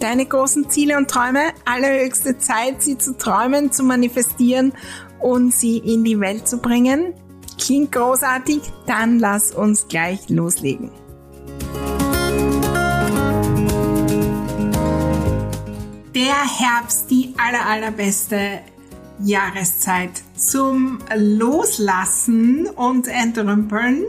deine großen Ziele und Träume. Allerhöchste Zeit, sie zu träumen, zu manifestieren und sie in die Welt zu bringen. Klingt großartig? Dann lass uns gleich loslegen. Der Herbst, die aller, allerbeste Jahreszeit zum Loslassen und Entrümpeln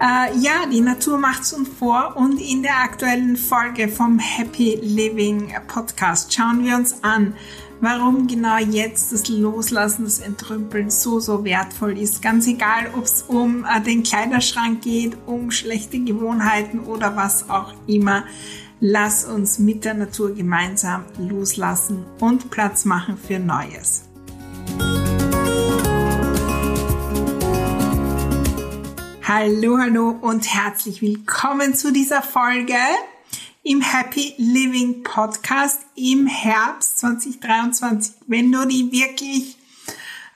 äh, ja, die Natur macht's uns vor und in der aktuellen Folge vom Happy Living Podcast schauen wir uns an, warum genau jetzt das Loslassen, das Entrümpeln so, so wertvoll ist. Ganz egal, ob es um äh, den Kleiderschrank geht, um schlechte Gewohnheiten oder was auch immer. Lass uns mit der Natur gemeinsam loslassen und Platz machen für Neues. Hallo, hallo und herzlich willkommen zu dieser Folge im Happy Living Podcast im Herbst 2023. Wenn du die wirklich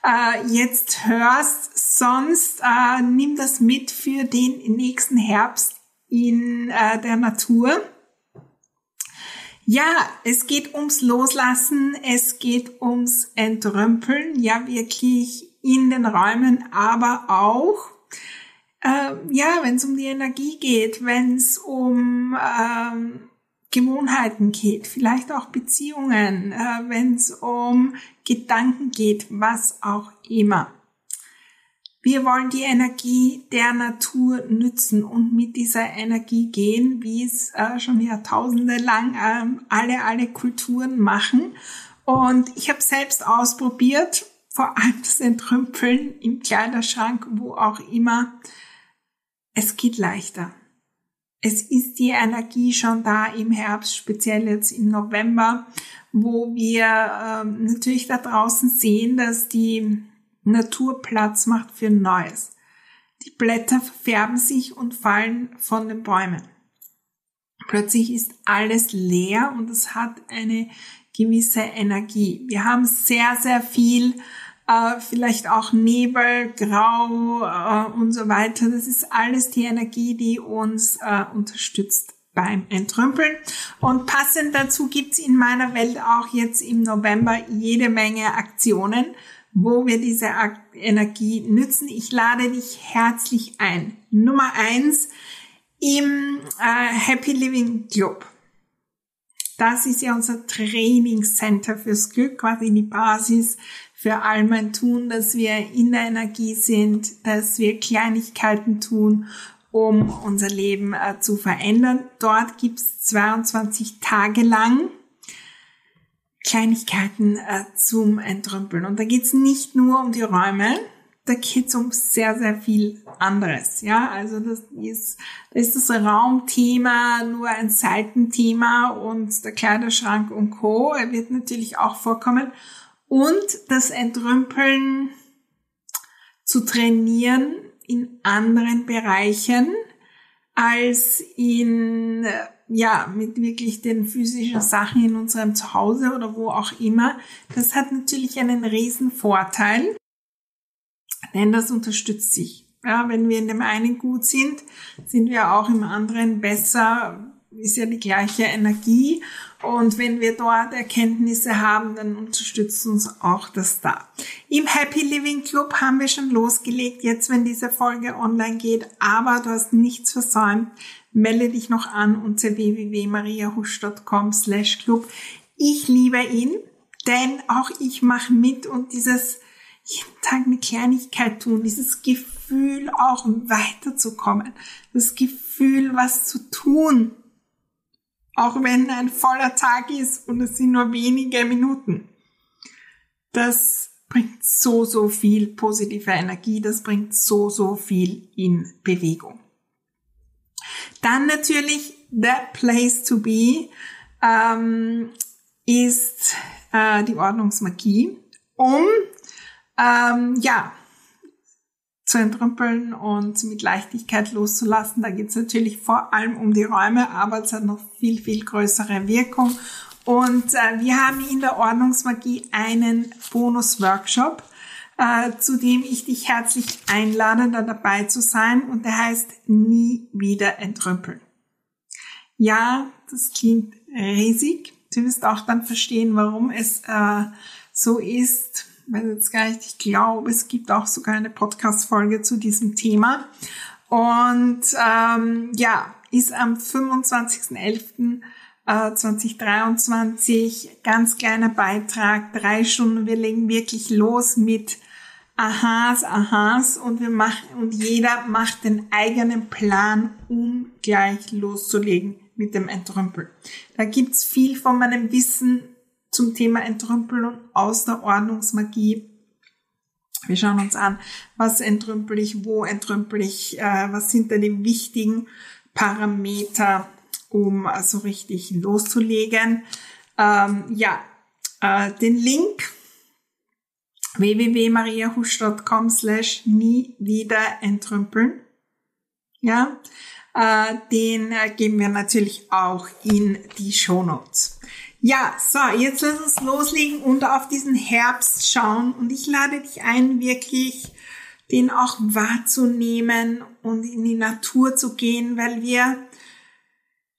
äh, jetzt hörst, sonst äh, nimm das mit für den nächsten Herbst in äh, der Natur. Ja, es geht ums Loslassen, es geht ums Entrümpeln, ja wirklich in den Räumen, aber auch äh, ja, wenn es um die Energie geht, wenn es um ähm, Gewohnheiten geht, vielleicht auch Beziehungen, äh, wenn es um Gedanken geht, was auch immer. Wir wollen die Energie der Natur nützen und mit dieser Energie gehen, wie es äh, schon Jahrtausende lang äh, alle, alle Kulturen machen. Und ich habe selbst ausprobiert, vor allem das Entrümpeln im Kleiderschrank, wo auch immer, es geht leichter. Es ist die Energie schon da im Herbst, speziell jetzt im November, wo wir ähm, natürlich da draußen sehen, dass die Natur Platz macht für Neues. Die Blätter verfärben sich und fallen von den Bäumen. Plötzlich ist alles leer und es hat eine gewisse Energie. Wir haben sehr, sehr viel äh, vielleicht auch Nebel, Grau äh, und so weiter. Das ist alles die Energie, die uns äh, unterstützt beim Entrümpeln. Und passend dazu gibt's in meiner Welt auch jetzt im November jede Menge Aktionen, wo wir diese Energie nützen. Ich lade dich herzlich ein. Nummer eins im äh, Happy Living Club. Das ist ja unser Trainingscenter fürs Glück, quasi die Basis für all mein Tun, dass wir in der Energie sind, dass wir Kleinigkeiten tun, um unser Leben äh, zu verändern. Dort gibt's 22 Tage lang Kleinigkeiten äh, zum Entrümpeln. Und da geht's nicht nur um die Räume, da geht's um sehr, sehr viel anderes. Ja, also das ist, das ist das Raumthema nur ein Seitenthema und der Kleiderschrank und Co. Er wird natürlich auch vorkommen und das Entrümpeln zu trainieren in anderen Bereichen als in, ja, mit wirklich den physischen Sachen in unserem Zuhause oder wo auch immer. Das hat natürlich einen riesen Vorteil, denn das unterstützt sich. Ja, wenn wir in dem einen gut sind, sind wir auch im anderen besser, ist ja die gleiche Energie Und wenn wir dort Erkenntnisse haben, dann unterstützt uns auch das da. Im Happy Living Club haben wir schon losgelegt, jetzt wenn diese Folge online geht, aber du hast nichts versäumt. Melde dich noch an unter www.mariahusch.com slash club. Ich liebe ihn, denn auch ich mache mit und dieses jeden Tag eine Kleinigkeit tun, dieses Gefühl auch weiterzukommen, das Gefühl, was zu tun, auch wenn ein voller Tag ist und es sind nur wenige Minuten. Das bringt so, so viel positive Energie, das bringt so, so viel in Bewegung. Dann natürlich The Place to Be ähm, ist äh, die Ordnungsmagie, um ähm, ja zu entrümpeln und mit Leichtigkeit loszulassen. Da geht es natürlich vor allem um die Räume, aber es hat noch viel, viel größere Wirkung. Und äh, wir haben in der Ordnungsmagie einen Bonus-Workshop, äh, zu dem ich dich herzlich einlade, da dabei zu sein. Und der heißt Nie wieder entrümpeln. Ja, das klingt riesig. Du wirst auch dann verstehen, warum es äh, so ist weiß jetzt gar nicht, ich glaube, es gibt auch sogar eine Podcast-Folge zu diesem Thema. Und ähm, ja, ist am 25.11.2023 äh, ganz kleiner Beitrag, drei Stunden. Wir legen wirklich los mit Aha's, Aha's und wir machen und jeder macht den eigenen Plan, um gleich loszulegen mit dem Entrümpeln. Da gibt's viel von meinem Wissen zum Thema Entrümpeln aus der Ordnungsmagie. Wir schauen uns an, was entrümpel ich, wo entrümpel ich, äh, was sind da die wichtigen Parameter, um so richtig loszulegen. Ähm, ja, äh, den Link www.mariahusch.com slash nie wieder entrümpeln. Ja, äh, den äh, geben wir natürlich auch in die Show Notes. Ja, so, jetzt lass uns loslegen und auf diesen Herbst schauen. Und ich lade dich ein, wirklich den auch wahrzunehmen und in die Natur zu gehen, weil wir,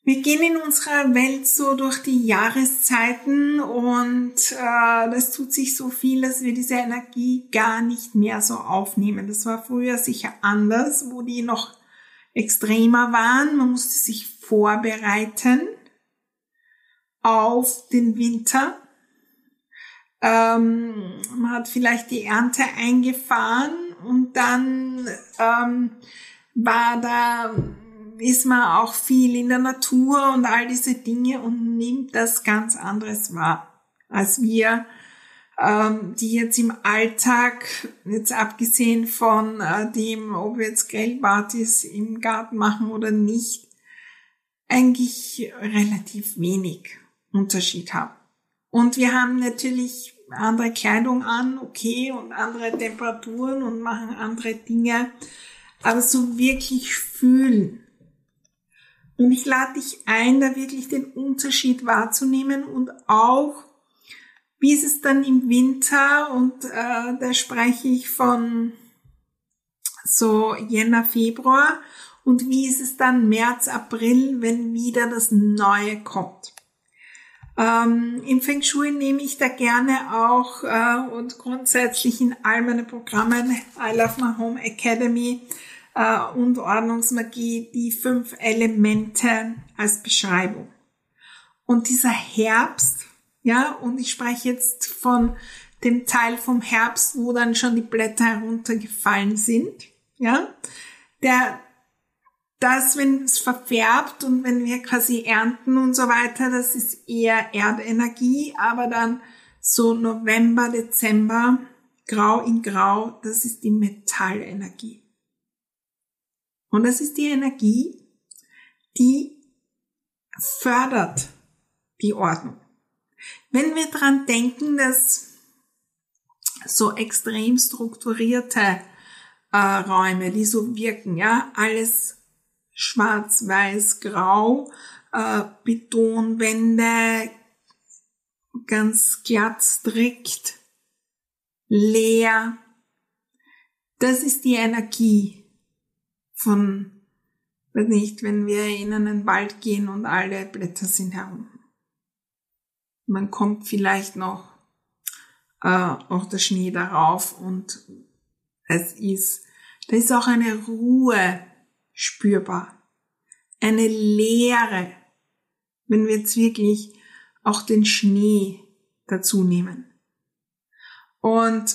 wir gehen in unserer Welt so durch die Jahreszeiten und äh, das tut sich so viel, dass wir diese Energie gar nicht mehr so aufnehmen. Das war früher sicher anders, wo die noch extremer waren. Man musste sich vorbereiten auf den Winter. Ähm, man hat vielleicht die Ernte eingefahren und dann ähm, war da, ist man auch viel in der Natur und all diese Dinge und nimmt das ganz anderes wahr, als wir, ähm, die jetzt im Alltag, jetzt abgesehen von äh, dem, ob wir jetzt Grillpartys im Garten machen oder nicht, eigentlich relativ wenig. Unterschied haben. Und wir haben natürlich andere Kleidung an, okay, und andere Temperaturen und machen andere Dinge, aber so wirklich fühlen. Und ich lade dich ein, da wirklich den Unterschied wahrzunehmen und auch, wie ist es dann im Winter, und äh, da spreche ich von so Jänner, Februar, und wie ist es dann März, April, wenn wieder das Neue kommt. Ähm, Im Feng Shui nehme ich da gerne auch äh, und grundsätzlich in all meinen Programmen I Love My Home Academy äh, und Ordnungsmagie die fünf Elemente als Beschreibung. Und dieser Herbst, ja, und ich spreche jetzt von dem Teil vom Herbst, wo dann schon die Blätter heruntergefallen sind, ja, der das, wenn es verfärbt und wenn wir quasi ernten und so weiter, das ist eher Erdenergie, aber dann so November, Dezember, grau in grau, das ist die Metallenergie. Und das ist die Energie, die fördert die Ordnung. Wenn wir dran denken, dass so extrem strukturierte äh, Räume, die so wirken, ja, alles schwarz, weiß, grau, äh, Betonwände, ganz glatt, strikt, leer. Das ist die Energie von, weiß nicht, wenn wir in einen Wald gehen und alle Blätter sind herum. Man kommt vielleicht noch äh, auch der Schnee darauf und es ist, da ist auch eine Ruhe spürbar, eine Leere, wenn wir jetzt wirklich auch den Schnee dazu nehmen. Und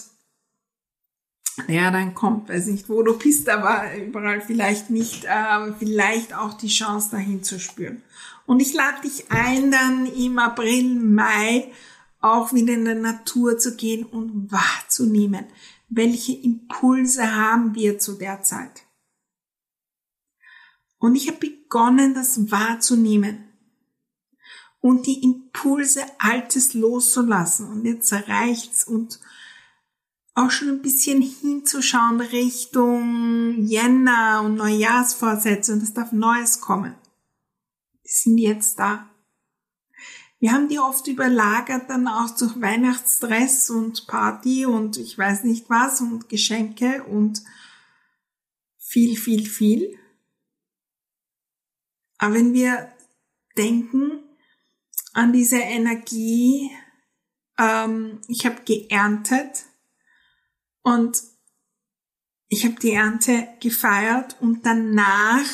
ja, dann kommt, weiß nicht, wo du bist, aber überall vielleicht nicht, äh, vielleicht auch die Chance dahin zu spüren. Und ich lade dich ein, dann im April, Mai auch wieder in der Natur zu gehen und wahrzunehmen, welche Impulse haben wir zu der Zeit. Und ich habe begonnen, das wahrzunehmen und die Impulse Altes loszulassen. Und jetzt reicht's und auch schon ein bisschen hinzuschauen Richtung Jänner und Neujahrsvorsätze und es darf Neues kommen. Die sind jetzt da. Wir haben die oft überlagert dann auch durch Weihnachtsstress und Party und ich weiß nicht was und Geschenke und viel, viel, viel. Aber wenn wir denken an diese Energie, ähm, ich habe geerntet und ich habe die Ernte gefeiert und danach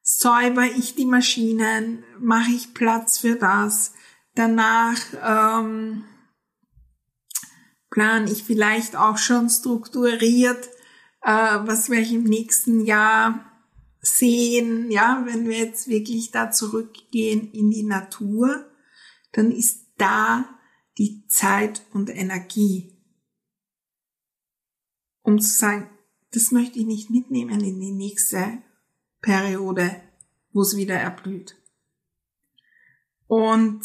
säuber ich die Maschinen, mache ich Platz für das. Danach ähm, plane ich vielleicht auch schon strukturiert, äh, was werde ich im nächsten Jahr sehen. Ja, wenn wir jetzt wirklich da zurückgehen in die Natur, dann ist da die Zeit und Energie, um zu sagen, das möchte ich nicht mitnehmen in die nächste Periode, wo es wieder erblüht. Und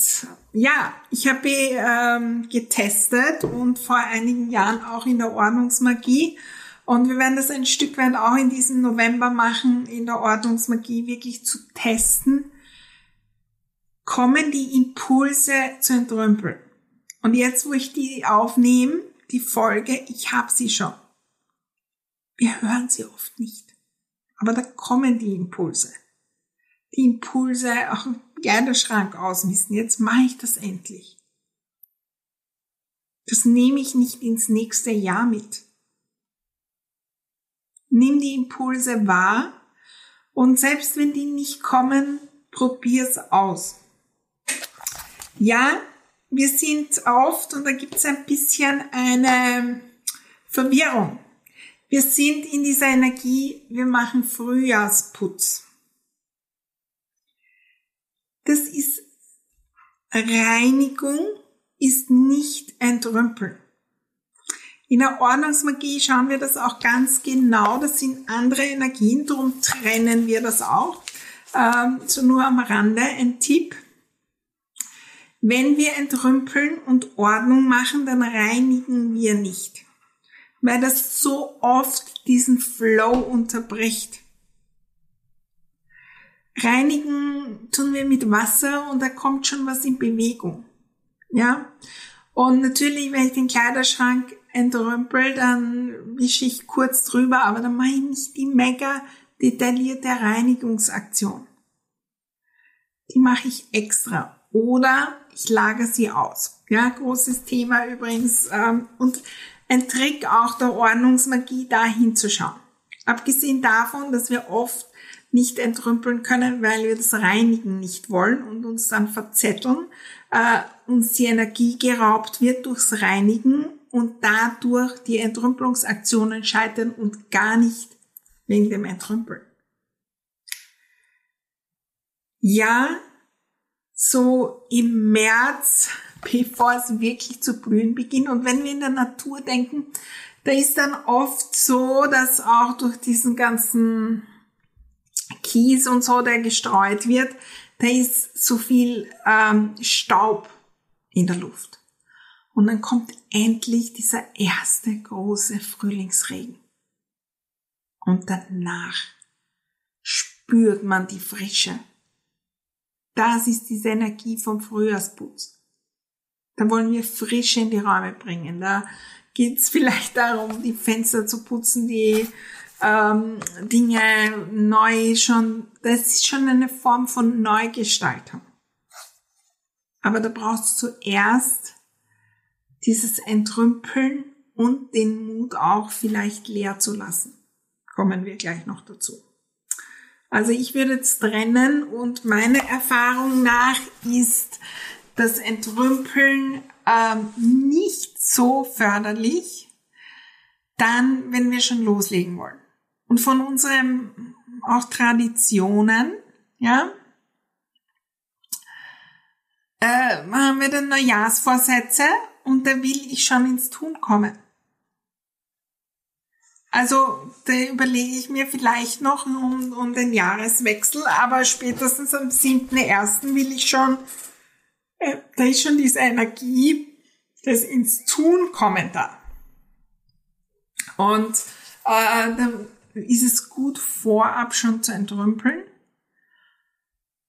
ja, ich habe ähm, getestet und vor einigen Jahren auch in der Ordnungsmagie. Und wir werden das ein Stück weit auch in diesem November machen, in der Ordnungsmagie wirklich zu testen. Kommen die Impulse zu entrümpeln? Und jetzt, wo ich die aufnehme, die Folge, ich habe sie schon. Wir hören sie oft nicht. Aber da kommen die Impulse. Die Impulse, auch gerne Schrank ausmisten. Jetzt mache ich das endlich. Das nehme ich nicht ins nächste Jahr mit. Nimm die Impulse wahr und selbst wenn die nicht kommen, probier's aus. Ja, wir sind oft, und da gibt es ein bisschen eine Verwirrung. Wir sind in dieser Energie, wir machen Frühjahrsputz. Das ist Reinigung, ist nicht entrümpeln. In der Ordnungsmagie schauen wir das auch ganz genau. Das sind andere Energien, darum trennen wir das auch. Ähm, so nur am Rande ein Tipp. Wenn wir entrümpeln und Ordnung machen, dann reinigen wir nicht weil das so oft diesen Flow unterbricht. Reinigen tun wir mit Wasser und da kommt schon was in Bewegung. Ja? Und natürlich, wenn ich den Kleiderschrank entrümpel, dann wische ich kurz drüber, aber dann mache ich nicht die mega detaillierte Reinigungsaktion. Die mache ich extra. Oder ich lagere sie aus. Ja, großes Thema übrigens. Ähm, und ein Trick auch der Ordnungsmagie, da hinzuschauen. Abgesehen davon, dass wir oft nicht entrümpeln können, weil wir das Reinigen nicht wollen und uns dann verzetteln, äh, uns die Energie geraubt wird durchs Reinigen und dadurch die Entrümpelungsaktionen scheitern und gar nicht wegen dem Entrümpeln. Ja, so im März bevor es wirklich zu blühen beginnt. Und wenn wir in der Natur denken, da ist dann oft so, dass auch durch diesen ganzen Kies und so, der gestreut wird, da ist so viel ähm, Staub in der Luft. Und dann kommt endlich dieser erste große Frühlingsregen. Und danach spürt man die Frische. Das ist diese Energie vom Frühjahrsputz. Da wollen wir Frische in die Räume bringen. Da geht es vielleicht darum, die Fenster zu putzen, die ähm, Dinge neu schon, das ist schon eine Form von Neugestaltung. Aber da brauchst du zuerst dieses Entrümpeln und den Mut auch vielleicht leer zu lassen. Kommen wir gleich noch dazu. Also ich würde jetzt trennen und meine Erfahrung nach ist das Entrümpeln ähm, nicht so förderlich, dann, wenn wir schon loslegen wollen. Und von unseren auch Traditionen, ja, äh, haben wir dann Neujahrsvorsätze und da will ich schon ins Tun kommen. Also da überlege ich mir vielleicht noch um, um den Jahreswechsel, aber spätestens am 7.1. will ich schon, äh, da ist schon diese Energie des ins Tun kommen da. Und äh, dann ist es gut vorab schon zu entrümpeln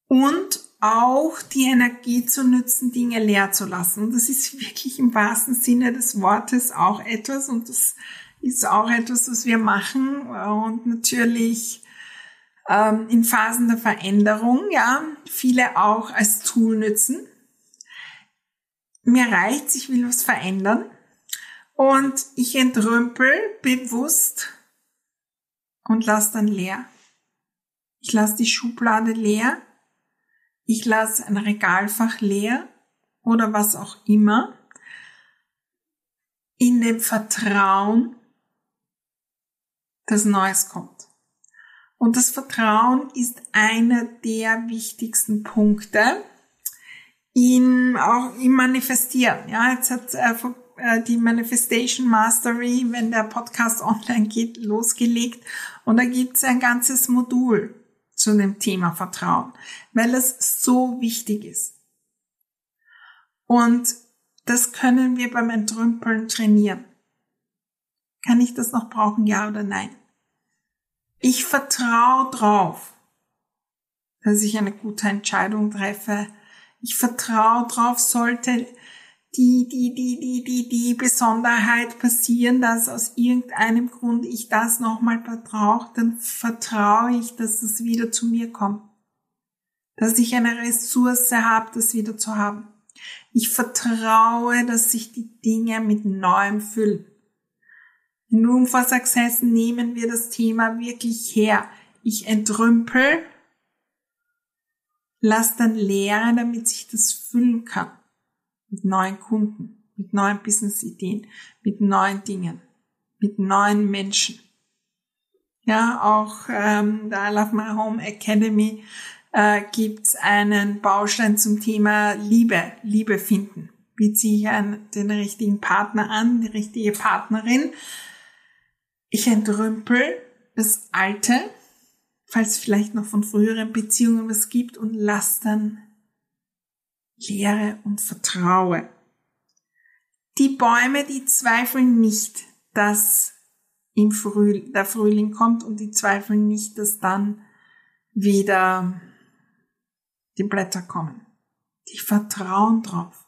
und auch die Energie zu nützen, Dinge leer zu lassen. Und das ist wirklich im wahrsten Sinne des Wortes auch etwas und das ist auch etwas, was wir machen und natürlich ähm, in Phasen der Veränderung, ja, viele auch als Tool nützen. Mir reicht's, ich will was verändern und ich entrümpel bewusst und lass dann leer. Ich lasse die Schublade leer, ich lasse ein Regalfach leer oder was auch immer in dem Vertrauen, dass Neues kommt. Und das Vertrauen ist einer der wichtigsten Punkte in, auch im Manifestieren. Ja, jetzt hat äh, äh, die Manifestation Mastery, wenn der Podcast online geht, losgelegt. Und da gibt es ein ganzes Modul zu dem Thema Vertrauen, weil es so wichtig ist. Und das können wir beim Entrümpeln trainieren. Kann ich das noch brauchen, ja oder nein? Ich vertraue drauf, dass ich eine gute Entscheidung treffe. Ich vertraue drauf, sollte die, die, die, die, die, die Besonderheit passieren, dass aus irgendeinem Grund ich das nochmal brauche, dann vertraue ich, dass es wieder zu mir kommt. Dass ich eine Ressource habe, das wieder zu haben. Ich vertraue, dass sich die Dinge mit Neuem füllen. In Room for Success nehmen wir das Thema wirklich her. Ich entrümpel, lass dann leere, damit sich das füllen kann. Mit neuen Kunden, mit neuen Business-Ideen, mit neuen Dingen, mit neuen Menschen. Ja, auch ähm, da Love My Home Academy äh, gibt einen Baustein zum Thema Liebe, Liebe finden. Wie ziehe ich einen, den richtigen Partner an, die richtige Partnerin? Ich entrümpel das Alte, falls vielleicht noch von früheren Beziehungen was gibt und lass dann Lehre und vertraue. Die Bäume, die zweifeln nicht, dass im Früh, der Frühling kommt und die zweifeln nicht, dass dann wieder die Blätter kommen. Die vertrauen drauf.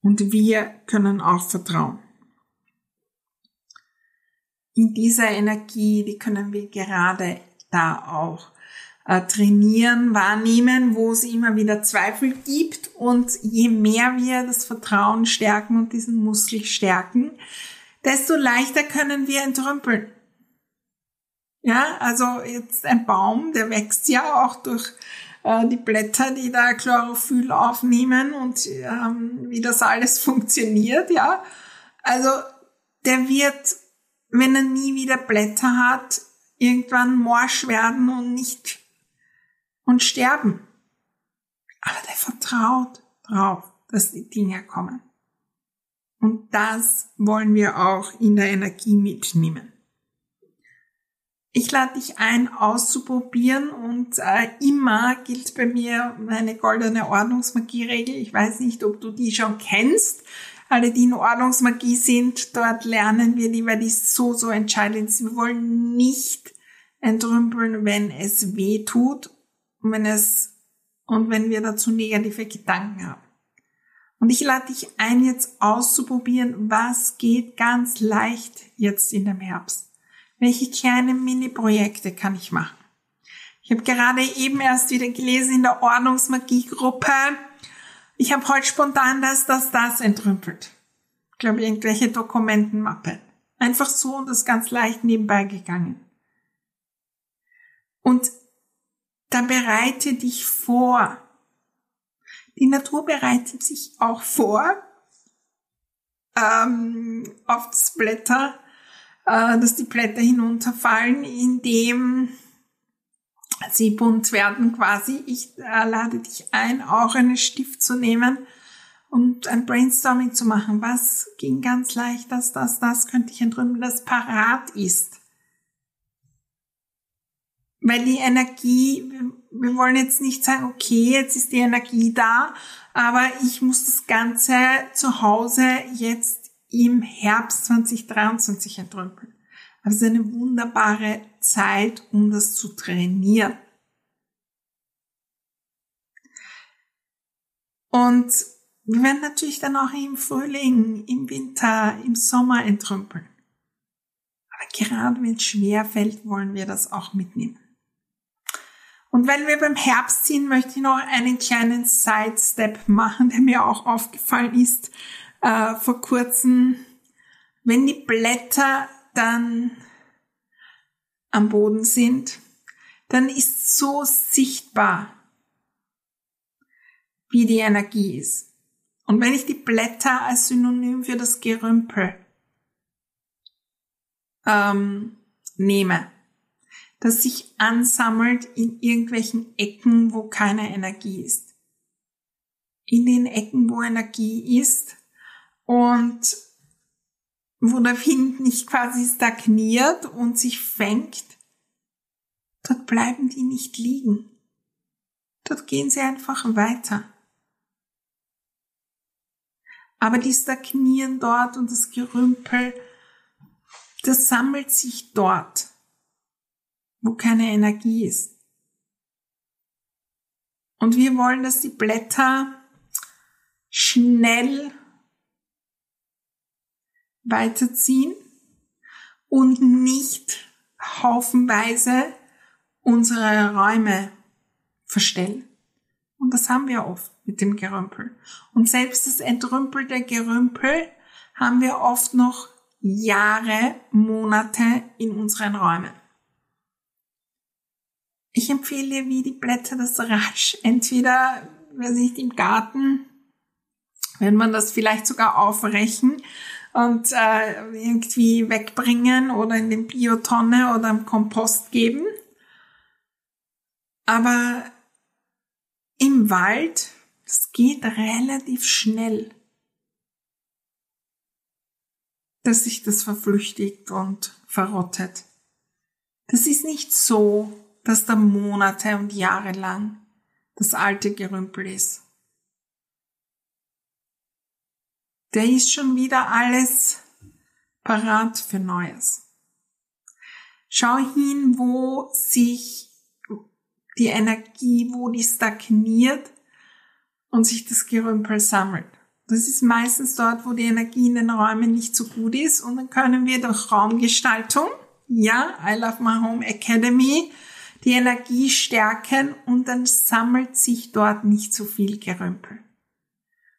Und wir können auch vertrauen in dieser Energie, die können wir gerade da auch äh, trainieren, wahrnehmen, wo es immer wieder Zweifel gibt. Und je mehr wir das Vertrauen stärken und diesen Muskel stärken, desto leichter können wir entrümpeln. Ja, also jetzt ein Baum, der wächst ja auch durch äh, die Blätter, die da Chlorophyll aufnehmen und ähm, wie das alles funktioniert, ja. Also der wird wenn er nie wieder Blätter hat, irgendwann morsch werden und nicht und sterben. Aber der vertraut drauf, dass die Dinge kommen. Und das wollen wir auch in der Energie mitnehmen. Ich lade dich ein, auszuprobieren und äh, immer gilt bei mir meine goldene Ordnungsmagie-Regel. Ich weiß nicht, ob du die schon kennst alle, die in Ordnungsmagie sind, dort lernen wir die, weil die so, so entscheidend ist. Wir wollen nicht entrümpeln, wenn es weh tut und wenn es, und wenn wir dazu negative Gedanken haben. Und ich lade dich ein, jetzt auszuprobieren, was geht ganz leicht jetzt in dem Herbst. Welche kleinen Mini-Projekte kann ich machen? Ich habe gerade eben erst wieder gelesen in der Ordnungsmagie-Gruppe, Ich habe heute spontan das, das, das entrümpelt. Ich glaube, irgendwelche Dokumentenmappe. Einfach so und das ganz leicht nebenbei gegangen. Und da bereite dich vor. Die Natur bereitet sich auch vor ähm, auf das Blätter, äh, dass die Blätter hinunterfallen, indem sie bunt werden quasi. Ich äh, lade dich ein, auch einen Stift zu nehmen und ein Brainstorming zu machen. Was ging ganz leicht, das, das, das könnte ich entrümpeln, das parat ist. Weil die Energie, wir wollen jetzt nicht sagen, okay, jetzt ist die Energie da, aber ich muss das Ganze zu Hause jetzt im Herbst 2023 entrümpeln. Also eine wunderbare Zeit, um das zu trainieren. Und wir werden natürlich dann auch im Frühling, im Winter, im Sommer entrümpeln. Aber gerade wenn es schwer fällt, wollen wir das auch mitnehmen. Und weil wir beim Herbst sind, möchte ich noch einen kleinen Sidestep machen, der mir auch aufgefallen ist äh, vor kurzem. Wenn die Blätter dann am Boden sind, dann ist so sichtbar, wie die Energie ist. Und wenn ich die Blätter als Synonym für das Gerümpel ähm, nehme, das sich ansammelt in irgendwelchen Ecken, wo keine Energie ist. In den Ecken, wo Energie ist und wo der Wind nicht quasi stagniert und sich fängt, dort bleiben die nicht liegen. Dort gehen sie einfach weiter. Aber die stagnieren dort und das Gerümpel, das sammelt sich dort wo keine Energie ist. Und wir wollen, dass die Blätter schnell weiterziehen und nicht haufenweise unsere Räume verstellen. Und das haben wir oft mit dem Gerümpel. Und selbst das entrümpelte Gerümpel haben wir oft noch Jahre, Monate in unseren Räumen. Ich empfehle wie die Blätter das rasch. Entweder, weiß nicht, im Garten, wenn man das vielleicht sogar aufrechen und äh, irgendwie wegbringen oder in den Biotonne oder im Kompost geben. Aber im Wald, das geht relativ schnell, dass sich das verflüchtigt und verrottet. Das ist nicht so, dass da Monate und Jahre lang das alte Gerümpel ist. Der ist schon wieder alles parat für Neues. Schau hin, wo sich die Energie, wo die stagniert und sich das Gerümpel sammelt. Das ist meistens dort, wo die Energie in den Räumen nicht so gut ist und dann können wir durch Raumgestaltung, ja, I Love My Home Academy, die Energie stärken und dann sammelt sich dort nicht so viel Gerümpel.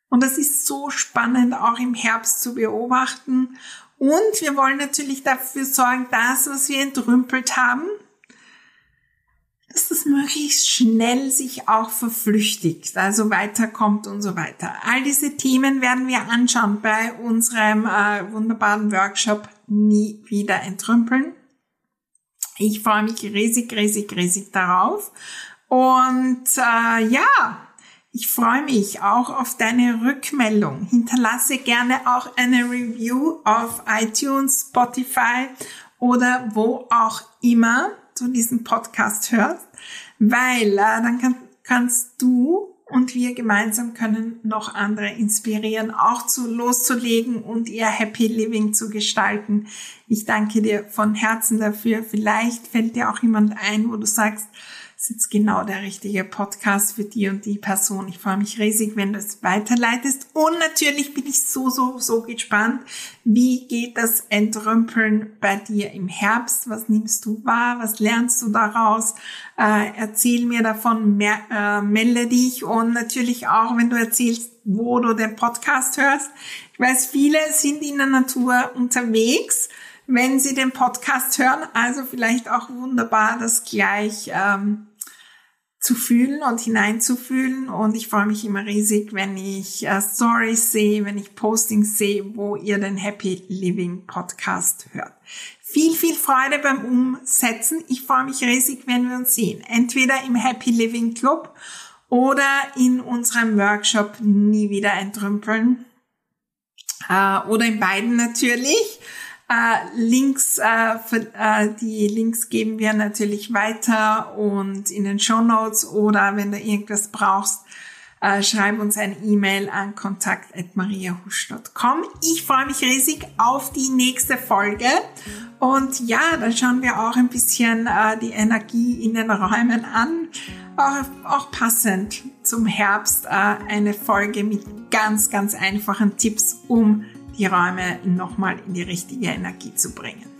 Und das ist so spannend auch im Herbst zu beobachten. Und wir wollen natürlich dafür sorgen, dass was wir entrümpelt haben, dass das möglichst schnell sich auch verflüchtigt, also weiterkommt und so weiter. All diese Themen werden wir anschauen bei unserem äh, wunderbaren Workshop Nie wieder entrümpeln. Ich freue mich riesig, riesig, riesig darauf. Und äh, ja, ich freue mich auch auf deine Rückmeldung. Hinterlasse gerne auch eine Review auf iTunes, Spotify oder wo auch immer du diesen Podcast hörst, weil äh, dann kann, kannst du und wir gemeinsam können noch andere inspirieren, auch zu loszulegen und ihr Happy Living zu gestalten Ich danke dir von Herzen dafür. Vielleicht fällt dir auch jemand ein, wo du sagst, ist jetzt genau der richtige Podcast für die und die Person. Ich freue mich riesig, wenn du es weiterleitest. Und natürlich bin ich so, so, so gespannt. Wie geht das Entrümpeln bei dir im Herbst? Was nimmst du wahr? Was lernst du daraus? Äh, erzähl mir davon, mehr, äh, melde dich und natürlich auch, wenn du erzählst, wo du den Podcast hörst. Ich weiß, viele sind in der Natur unterwegs wenn Sie den Podcast hören. Also vielleicht auch wunderbar, das gleich ähm, zu fühlen und hineinzufühlen. Und ich freue mich immer riesig, wenn ich äh, Stories sehe, wenn ich Postings sehe, wo ihr den Happy Living Podcast hört. Viel, viel Freude beim Umsetzen. Ich freue mich riesig, wenn wir uns sehen. Entweder im Happy Living Club oder in unserem Workshop Nie wieder entrümpeln. Äh, oder in beiden natürlich. Äh, Links, äh, für, äh, die Links geben wir natürlich weiter und in den Show Notes oder wenn du irgendwas brauchst, äh, schreib uns ein E-Mail an kontakt.mariahusch.com. Ich freue mich riesig auf die nächste Folge. Und ja, da schauen wir auch ein bisschen äh, die Energie in den Räumen an. Auch, auch passend zum Herbst äh, eine Folge mit ganz, ganz einfachen Tipps, um die Räume nochmal in die richtige Energie zu bringen.